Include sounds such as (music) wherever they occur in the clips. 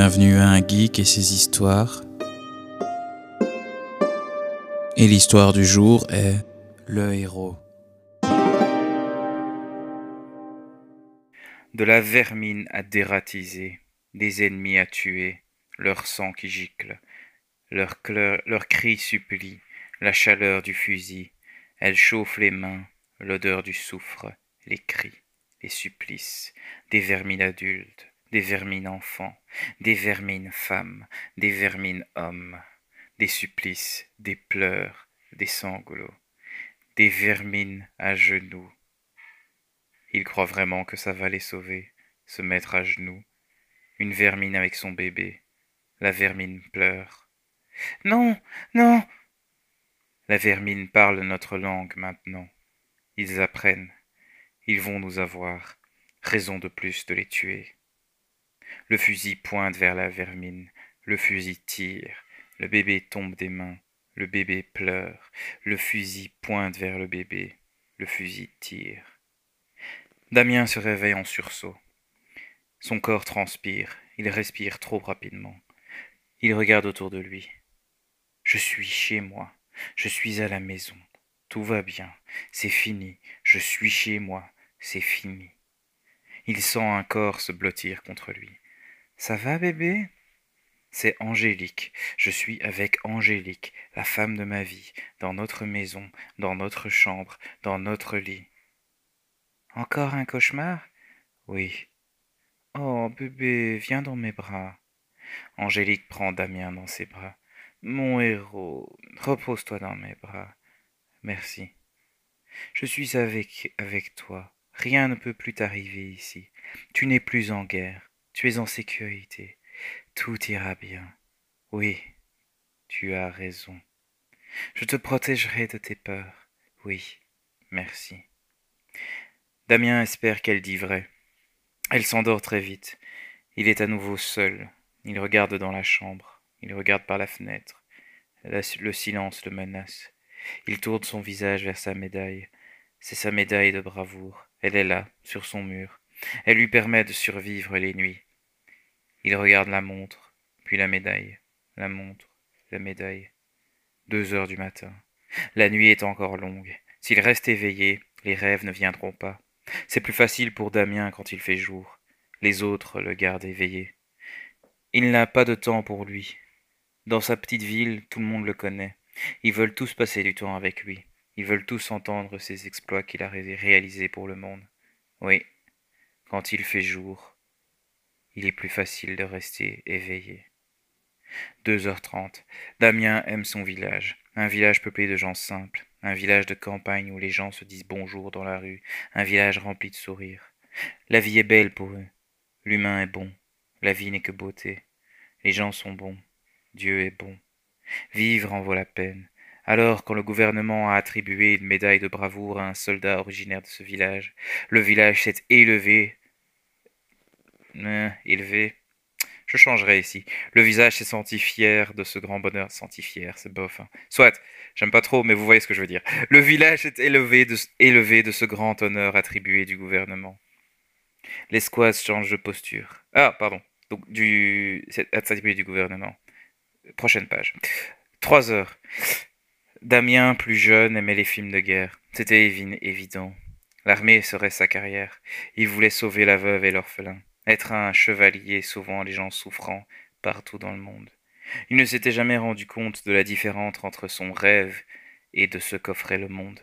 Bienvenue à un geek et ses histoires. Et l'histoire du jour est le héros. De la vermine à dératiser, des ennemis à tuer, leur sang qui gicle, leur, leur cri supplie, la chaleur du fusil, elle chauffe les mains, l'odeur du soufre, les cris, les supplices, des vermines adultes, des vermines enfants, des vermines femmes, des vermines hommes, des supplices, des pleurs, des sanglots, des vermines à genoux. Il croit vraiment que ça va les sauver, se mettre à genoux. Une vermine avec son bébé. La vermine pleure. Non, non. La vermine parle notre langue maintenant. Ils apprennent. Ils vont nous avoir. Raison de plus de les tuer. Le fusil pointe vers la vermine. Le fusil tire. Le bébé tombe des mains. Le bébé pleure. Le fusil pointe vers le bébé. Le fusil tire. Damien se réveille en sursaut. Son corps transpire. Il respire trop rapidement. Il regarde autour de lui. Je suis chez moi. Je suis à la maison. Tout va bien. C'est fini. Je suis chez moi. C'est fini. Il sent un corps se blottir contre lui. Ça va, bébé? C'est Angélique. Je suis avec Angélique, la femme de ma vie, dans notre maison, dans notre chambre, dans notre lit. Encore un cauchemar? Oui. Oh, bébé, viens dans mes bras. Angélique prend Damien dans ses bras. Mon héros, repose-toi dans mes bras. Merci. Je suis avec, avec toi. Rien ne peut plus t'arriver ici. Tu n'es plus en guerre. Tu es en sécurité. Tout ira bien. Oui, tu as raison. Je te protégerai de tes peurs. Oui, merci. Damien espère qu'elle dit vrai. Elle s'endort très vite. Il est à nouveau seul. Il regarde dans la chambre. Il regarde par la fenêtre. Le silence le menace. Il tourne son visage vers sa médaille. C'est sa médaille de bravoure. Elle est là, sur son mur. Elle lui permet de survivre les nuits. Il regarde la montre, puis la médaille, la montre, la médaille. Deux heures du matin. La nuit est encore longue. S'il reste éveillé, les rêves ne viendront pas. C'est plus facile pour Damien quand il fait jour. Les autres le gardent éveillé. Il n'a pas de temps pour lui. Dans sa petite ville, tout le monde le connaît. Ils veulent tous passer du temps avec lui. Ils veulent tous entendre ses exploits qu'il a réalisés pour le monde. Oui, quand il fait jour, il est plus facile de rester éveillé. Deux heures trente. Damien aime son village. Un village peuplé de gens simples. Un village de campagne où les gens se disent bonjour dans la rue. Un village rempli de sourires. La vie est belle pour eux. L'humain est bon. La vie n'est que beauté. Les gens sont bons. Dieu est bon. Vivre en vaut la peine. Alors, quand le gouvernement a attribué une médaille de bravoure à un soldat originaire de ce village, le village s'est élevé élevé. Je changerai ici. Le visage s'est senti fier de ce grand bonheur. Senti fier, c'est bof. Soit, j'aime pas trop, mais vous voyez ce que je veux dire. Le village est élevé de, élevé de ce grand honneur attribué du gouvernement. L'escouade change de posture. Ah, pardon. Donc, du. attribué du gouvernement. Prochaine page. Trois heures. Damien, plus jeune, aimait les films de guerre. C'était évident. L'armée serait sa carrière. Il voulait sauver la veuve et l'orphelin être un chevalier sauvant les gens souffrants partout dans le monde. Il ne s'était jamais rendu compte de la différence entre son rêve et de ce qu'offrait le monde.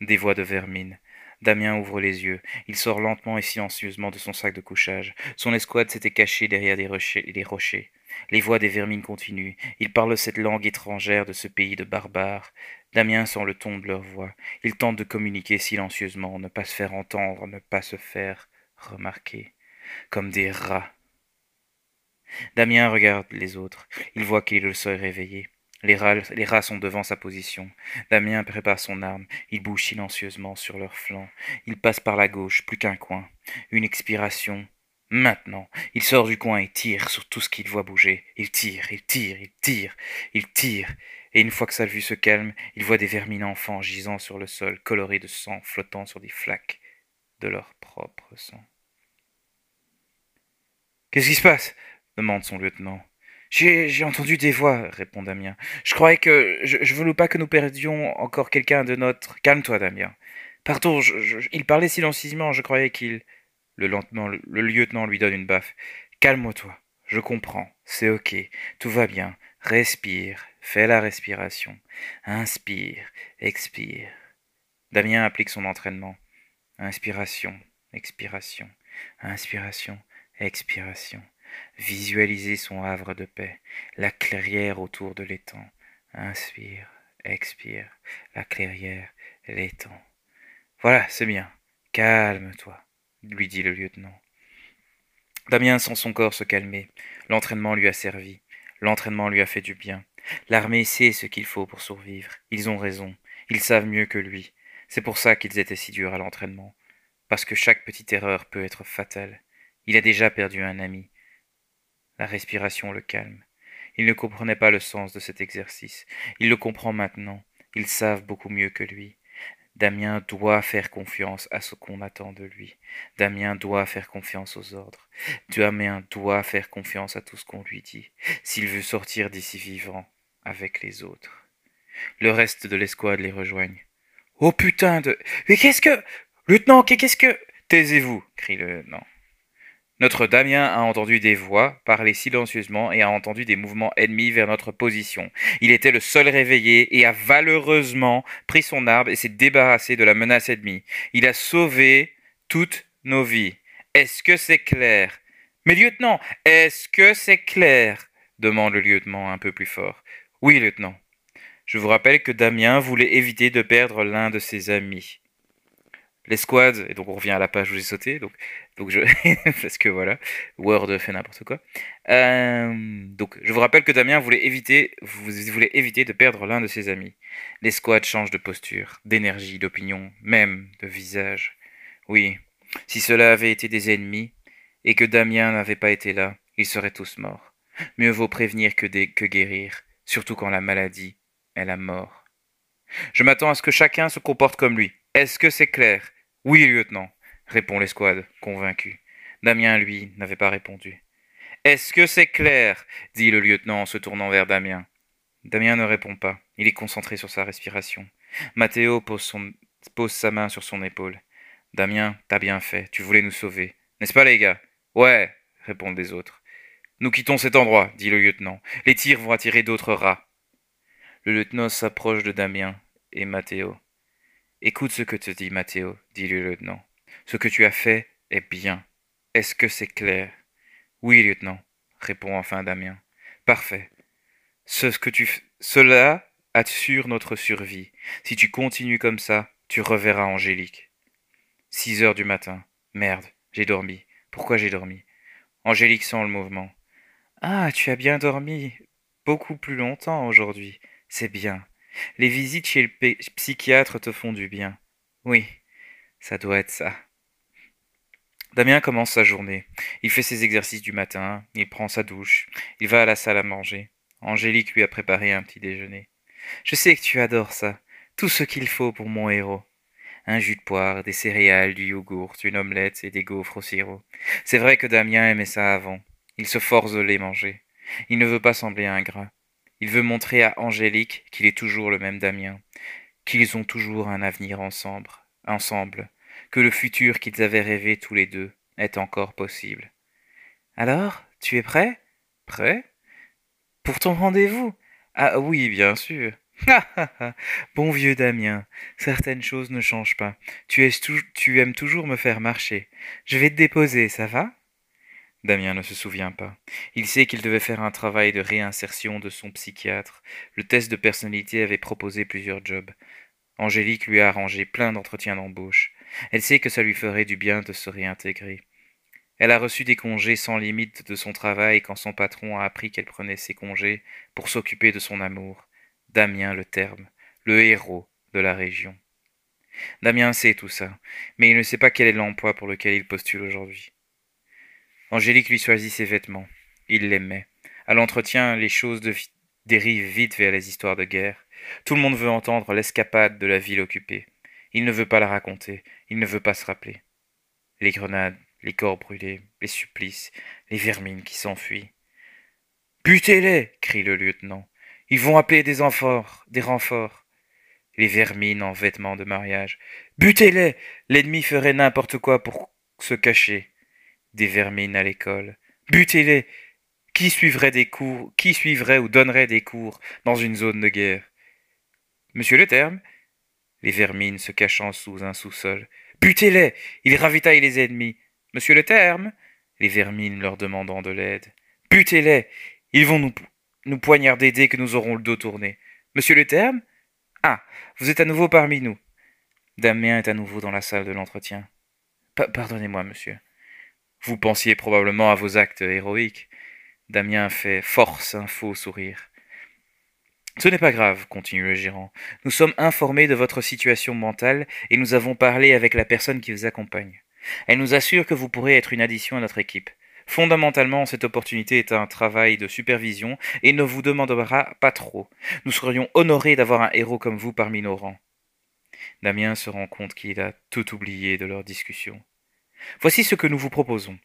Des voix de vermine. Damien ouvre les yeux. Il sort lentement et silencieusement de son sac de couchage. Son escouade s'était cachée derrière des rochers, les rochers. Les voix des vermines continuent. Ils parlent cette langue étrangère de ce pays de barbares. Damien sent le ton de leur voix. Il tente de communiquer silencieusement, ne pas se faire entendre, ne pas se faire remarquer comme des rats. Damien regarde les autres. Il voit qu'il seul réveillé. Les rats, les rats sont devant sa position. Damien prépare son arme. Il bouge silencieusement sur leur flanc. Il passe par la gauche, plus qu'un coin. Une expiration. Maintenant, il sort du coin et tire sur tout ce qu'il voit bouger. Il tire, il tire, il tire, il tire. Et une fois que sa vue se calme, il voit des vermines enfants gisant sur le sol, colorés de sang, flottant sur des flaques de leur propre sang. Qu'est-ce qui se passe? demande son lieutenant. J'ai entendu des voix, répond Damien. Je croyais que. Je, je voulais pas que nous perdions encore quelqu'un de notre. Calme-toi, Damien. Pardon, il parlait silencieusement, je croyais qu'il. Le, lentement, le, lieutenant lui donne une baffe. Calme-toi, je comprends, c'est ok, tout va bien. Respire, fais la respiration. Inspire, expire. Damien applique son entraînement. Inspiration, expiration, inspiration, expiration. Visualiser son havre de paix, la clairière autour de l'étang. Inspire, expire, la clairière, l'étang. Voilà, c'est bien. Calme-toi, lui dit le lieutenant. Damien sent son corps se calmer. L'entraînement lui a servi. L'entraînement lui a fait du bien. L'armée sait ce qu'il faut pour survivre. Ils ont raison. Ils savent mieux que lui. C'est pour ça qu'ils étaient si durs à l'entraînement. Parce que chaque petite erreur peut être fatale. Il a déjà perdu un ami. La respiration le calme. Il ne comprenait pas le sens de cet exercice. Il le comprend maintenant. Ils savent beaucoup mieux que lui. Damien doit faire confiance à ce qu'on attend de lui. Damien doit faire confiance aux ordres. Damien doit faire confiance à tout ce qu'on lui dit, s'il veut sortir d'ici vivant avec les autres. Le reste de l'escouade les rejoigne. Oh putain de. Mais qu'est-ce que. Lieutenant, qu'est-ce que. Taisez-vous, crie le lieutenant. Notre Damien a entendu des voix parler silencieusement et a entendu des mouvements ennemis vers notre position. Il était le seul réveillé et a valeureusement pris son arbre et s'est débarrassé de la menace ennemie. Il a sauvé toutes nos vies. Est-ce que c'est clair? Mais lieutenant, est-ce que c'est clair? demande le lieutenant un peu plus fort. Oui, lieutenant. Je vous rappelle que Damien voulait éviter de perdre l'un de ses amis l'escouade, et donc on revient à la page où j'ai sauté, donc, donc je, (laughs) parce que voilà, Word fait n'importe quoi. Euh, donc je vous rappelle que Damien voulait éviter, vous voulez éviter de perdre l'un de ses amis. L'escouade change de posture, d'énergie, d'opinion, même de visage. Oui, si cela avait été des ennemis, et que Damien n'avait pas été là, ils seraient tous morts. Mieux vaut prévenir que, que guérir, surtout quand la maladie est la mort. Je m'attends à ce que chacun se comporte comme lui. Est-ce que c'est clair? Oui, lieutenant, répond l'escouade, convaincu. Damien, lui, n'avait pas répondu. Est-ce que c'est clair? dit le lieutenant en se tournant vers Damien. Damien ne répond pas. Il est concentré sur sa respiration. Mathéo pose, sa main sur son épaule. Damien, t'as bien fait. Tu voulais nous sauver. N'est-ce pas, les gars? Ouais, répondent les autres. Nous quittons cet endroit, dit le lieutenant. Les tirs vont attirer d'autres rats. Le lieutenant s'approche de Damien et Mathéo. Écoute ce que te dit Mathéo, dit le lieutenant. Ce que tu as fait est bien. Est-ce que c'est clair? Oui, lieutenant, répond enfin Damien. Parfait. Ce que tu Cela assure notre survie. Si tu continues comme ça, tu reverras Angélique. Six heures du matin. Merde, j'ai dormi. Pourquoi j'ai dormi? Angélique sent le mouvement. Ah, tu as bien dormi. Beaucoup plus longtemps aujourd'hui. C'est bien. Les visites chez le psychiatre te font du bien. Oui, ça doit être ça. Damien commence sa journée. Il fait ses exercices du matin, il prend sa douche, il va à la salle à manger. Angélique lui a préparé un petit déjeuner. Je sais que tu adores ça. Tout ce qu'il faut pour mon héros. Un jus de poire, des céréales, du yogourt, une omelette et des gaufres au sirop. C'est vrai que Damien aimait ça avant. Il se force de les manger. Il ne veut pas sembler ingrat. Il veut montrer à Angélique qu'il est toujours le même Damien, qu'ils ont toujours un avenir ensemble, ensemble, que le futur qu'ils avaient rêvé tous les deux est encore possible. Alors, tu es prêt? Prêt? Pour ton rendez-vous? Ah oui, bien sûr. (laughs) bon vieux Damien, certaines choses ne changent pas. Tu, tu aimes toujours me faire marcher. Je vais te déposer, ça va? Damien ne se souvient pas. Il sait qu'il devait faire un travail de réinsertion de son psychiatre. Le test de personnalité avait proposé plusieurs jobs. Angélique lui a arrangé plein d'entretiens d'embauche. Elle sait que ça lui ferait du bien de se réintégrer. Elle a reçu des congés sans limite de son travail quand son patron a appris qu'elle prenait ses congés pour s'occuper de son amour. Damien le terme, le héros de la région. Damien sait tout ça, mais il ne sait pas quel est l'emploi pour lequel il postule aujourd'hui. Angélique lui choisit ses vêtements. Il l'aimait. À l'entretien, les choses dérivent vite vers les histoires de guerre. Tout le monde veut entendre l'escapade de la ville occupée. Il ne veut pas la raconter, il ne veut pas se rappeler. Les grenades, les corps brûlés, les supplices, les vermines qui s'enfuient. Butez-les crie le lieutenant. Ils vont appeler des renforts, des renforts. Les vermines en vêtements de mariage. Butez-les L'ennemi ferait n'importe quoi pour se cacher. Des vermines à l'école. Butez-les Qui suivrait des cours Qui suivrait ou donnerait des cours dans une zone de guerre? Monsieur le terme Les vermines se cachant sous un sous-sol. Butez-les Ils ravitaillent les ennemis. Monsieur le terme Les vermines leur demandant de l'aide. Butez-les Ils vont nous, nous poignarder dès que nous aurons le dos tourné. Monsieur le terme Ah, vous êtes à nouveau parmi nous. Damien est à nouveau dans la salle de l'entretien. Pardonnez-moi, monsieur. Vous pensiez probablement à vos actes héroïques. Damien fait force un faux sourire. Ce n'est pas grave, continue le gérant. Nous sommes informés de votre situation mentale et nous avons parlé avec la personne qui vous accompagne. Elle nous assure que vous pourrez être une addition à notre équipe. Fondamentalement, cette opportunité est un travail de supervision et ne vous demandera pas trop. Nous serions honorés d'avoir un héros comme vous parmi nos rangs. Damien se rend compte qu'il a tout oublié de leur discussion. Voici ce que nous vous proposons.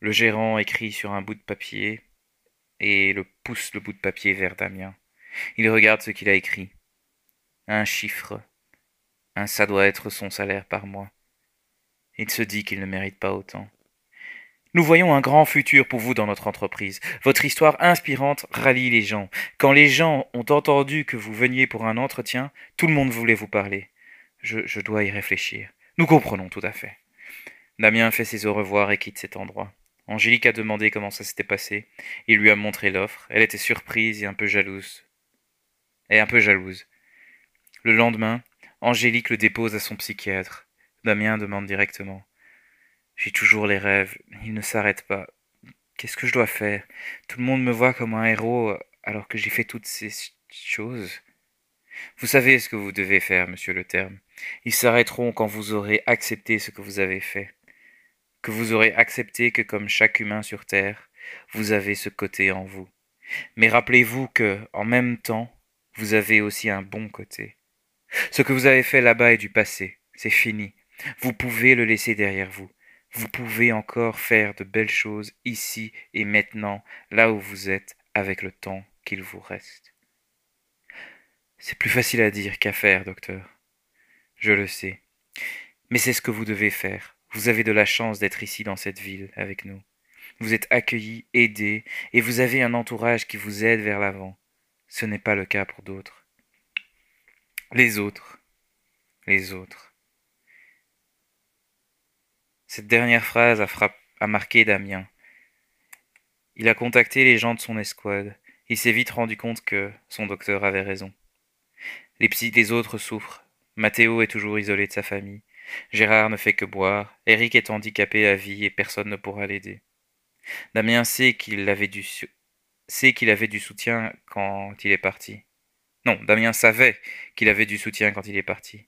Le gérant écrit sur un bout de papier et le pousse le bout de papier vers Damien. Il regarde ce qu'il a écrit. Un chiffre. Un ça doit être son salaire par mois. Il se dit qu'il ne mérite pas autant. Nous voyons un grand futur pour vous dans notre entreprise. Votre histoire inspirante rallie les gens. Quand les gens ont entendu que vous veniez pour un entretien, tout le monde voulait vous parler. Je, je dois y réfléchir. Nous comprenons tout à fait. Damien fait ses au revoir et quitte cet endroit. Angélique a demandé comment ça s'était passé. Il lui a montré l'offre. Elle était surprise et un peu jalouse. Et un peu jalouse. Le lendemain, Angélique le dépose à son psychiatre. Damien demande directement. J'ai toujours les rêves. Ils ne s'arrêtent pas. Qu'est-ce que je dois faire? Tout le monde me voit comme un héros alors que j'ai fait toutes ces choses. Vous savez ce que vous devez faire, monsieur le terme. Ils s'arrêteront quand vous aurez accepté ce que vous avez fait que vous aurez accepté que comme chaque humain sur Terre, vous avez ce côté en vous. Mais rappelez-vous que, en même temps, vous avez aussi un bon côté. Ce que vous avez fait là-bas est du passé, c'est fini. Vous pouvez le laisser derrière vous. Vous pouvez encore faire de belles choses ici et maintenant, là où vous êtes, avec le temps qu'il vous reste. C'est plus facile à dire qu'à faire, docteur. Je le sais. Mais c'est ce que vous devez faire. Vous avez de la chance d'être ici dans cette ville avec nous. Vous êtes accueillis, aidés, et vous avez un entourage qui vous aide vers l'avant. Ce n'est pas le cas pour d'autres. Les autres. Les autres. Cette dernière phrase a, a marqué Damien. Il a contacté les gens de son escouade. Il s'est vite rendu compte que son docteur avait raison. Les, psy les autres souffrent. Mathéo est toujours isolé de sa famille. Gérard ne fait que boire, Eric est handicapé à vie et personne ne pourra l'aider. Damien sait qu'il avait du sait qu'il avait du soutien quand il est parti. Non, Damien savait qu'il avait du soutien quand il est parti.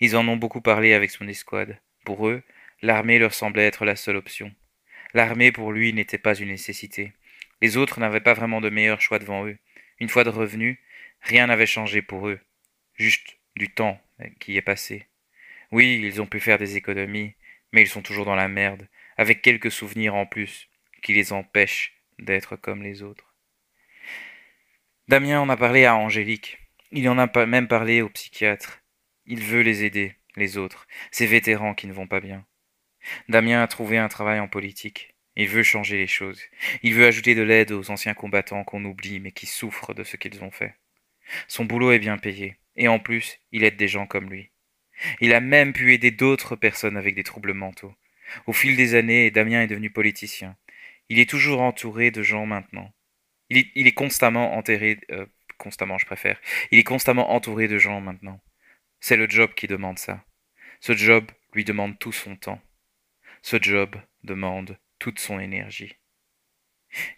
Ils en ont beaucoup parlé avec son escouade. Pour eux, l'armée leur semblait être la seule option. L'armée pour lui n'était pas une nécessité. Les autres n'avaient pas vraiment de meilleur choix devant eux. Une fois de revenus, rien n'avait changé pour eux. Juste du temps qui est passé. Oui, ils ont pu faire des économies, mais ils sont toujours dans la merde, avec quelques souvenirs en plus, qui les empêchent d'être comme les autres. Damien en a parlé à Angélique. Il en a même parlé au psychiatre. Il veut les aider, les autres, ces vétérans qui ne vont pas bien. Damien a trouvé un travail en politique. Il veut changer les choses. Il veut ajouter de l'aide aux anciens combattants qu'on oublie mais qui souffrent de ce qu'ils ont fait. Son boulot est bien payé, et en plus, il aide des gens comme lui. Il a même pu aider d'autres personnes avec des troubles mentaux. Au fil des années, Damien est devenu politicien. Il est toujours entouré de gens maintenant. Il est, constamment enterré, euh, constamment je préfère, il est constamment entouré de gens maintenant. C'est le job qui demande ça. Ce job lui demande tout son temps. Ce job demande toute son énergie.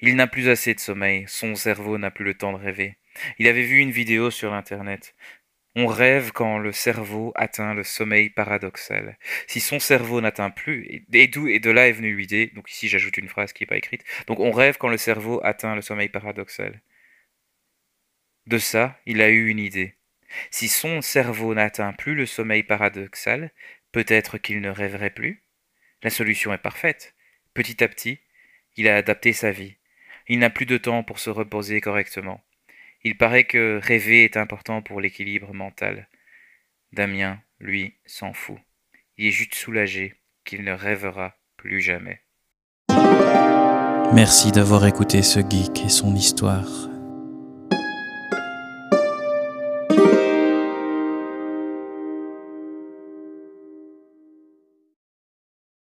Il n'a plus assez de sommeil, son cerveau n'a plus le temps de rêver. Il avait vu une vidéo sur Internet. On rêve quand le cerveau atteint le sommeil paradoxal. Si son cerveau n'atteint plus, et, d'où et de là est venue l'idée, donc ici j'ajoute une phrase qui n'est pas écrite, donc on rêve quand le cerveau atteint le sommeil paradoxal. De ça, il a eu une idée. Si son cerveau n'atteint plus le sommeil paradoxal, peut-être qu'il ne rêverait plus? La solution est parfaite. Petit à petit, il a adapté sa vie. Il n'a plus de temps pour se reposer correctement. Il paraît que rêver est important pour l'équilibre mental. Damien, lui, s'en fout. Il est juste soulagé qu'il ne rêvera plus jamais. Merci d'avoir écouté ce geek et son histoire.